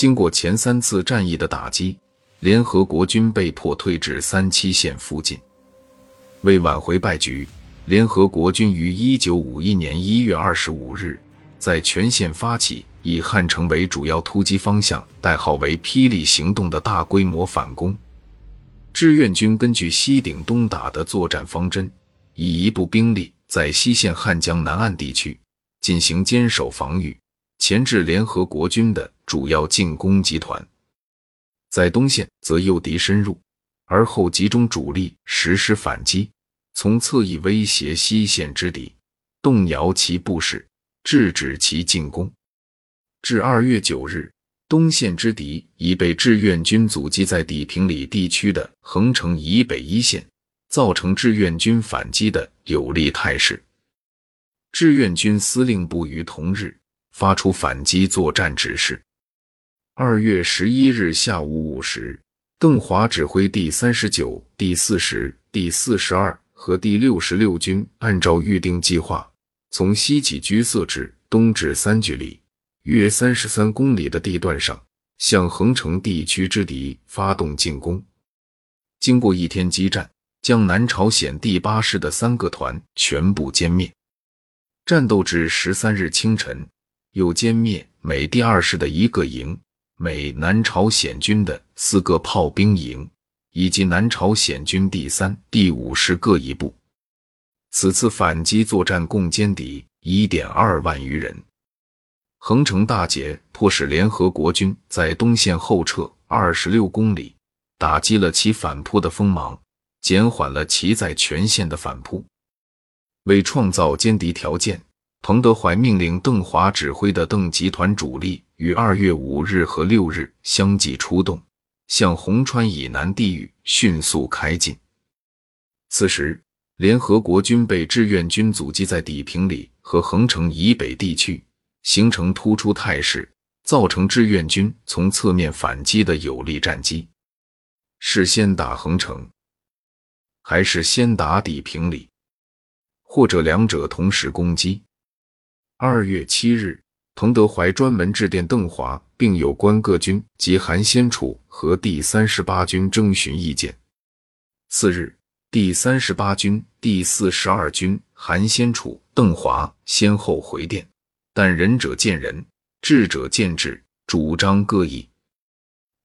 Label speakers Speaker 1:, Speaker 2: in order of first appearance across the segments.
Speaker 1: 经过前三次战役的打击，联合国军被迫退至三七线附近。为挽回败局，联合国军于一九五一年一月二十五日在全线发起以汉城为主要突击方向、代号为“霹雳行动”的大规模反攻。志愿军根据西顶东打的作战方针，以一部兵力在西线汉江南岸地区进行坚守防御，钳制联合国军的主要进攻集团；在东线则诱敌深入，而后集中主力实施反击，从侧翼威胁西线之敌，动摇其布势，制止其进攻。至二月九日。东线之敌已被志愿军阻击在地平里地区的横城以北一线，造成志愿军反击的有利态势。志愿军司令部于同日发出反击作战指示。二月十一日下午五时，邓华指挥第三十九、第四十、第四十二和第六十六军，按照预定计划，从西起居色至东至三距里。约三十三公里的地段上，向横城地区之敌发动进攻。经过一天激战，将南朝鲜第八师的三个团全部歼灭。战斗至十三日清晨，又歼灭美第二师的一个营、美南朝鲜军的四个炮兵营，以及南朝鲜军第三、第五师各一部。此次反击作战共歼敌一点二万余人。横城大捷，迫使联合国军在东线后撤二十六公里，打击了其反扑的锋芒，减缓了其在全线的反扑。为创造歼敌条件，彭德怀命令邓华指挥的邓集团主力于二月五日和六日相继出动，向红川以南地域迅速开进。此时，联合国军被志愿军阻击在地平里和横城以北地区。形成突出态势，造成志愿军从侧面反击的有利战机。是先打横城，还是先打底平里，或者两者同时攻击？二月七日，彭德怀专门致电邓华，并有关各军及韩先楚和第三十八军征询意见。次日，第三十八军、第四十二军韩先楚、邓华先后回电。但仁者见仁，智者见智，主张各异。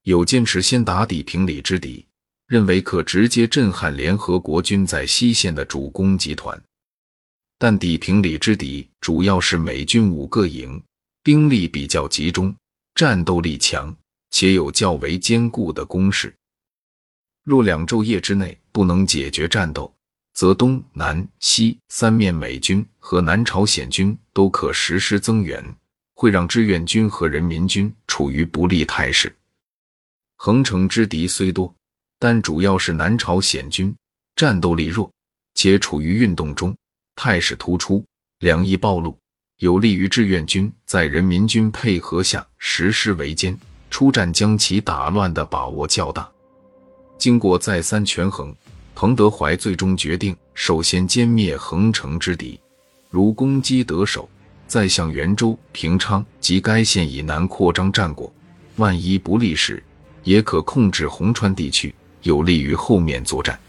Speaker 1: 有坚持先打底平里之敌，认为可直接震撼联合国军在西线的主攻集团；但底平里之敌主要是美军五个营，兵力比较集中，战斗力强，且有较为坚固的工事。若两昼夜之内不能解决战斗，则东南西三面美军和南朝鲜军都可实施增援，会让志愿军和人民军处于不利态势。横城之敌虽多，但主要是南朝鲜军，战斗力弱，且处于运动中，态势突出，两翼暴露，有利于志愿军在人民军配合下实施围歼、出战，将其打乱的把握较大。经过再三权衡。彭德怀最终决定，首先歼灭横城之敌，如攻击得手，再向袁州、平昌及该县以南扩张战果。万一不利时，也可控制红川地区，有利于后面作战。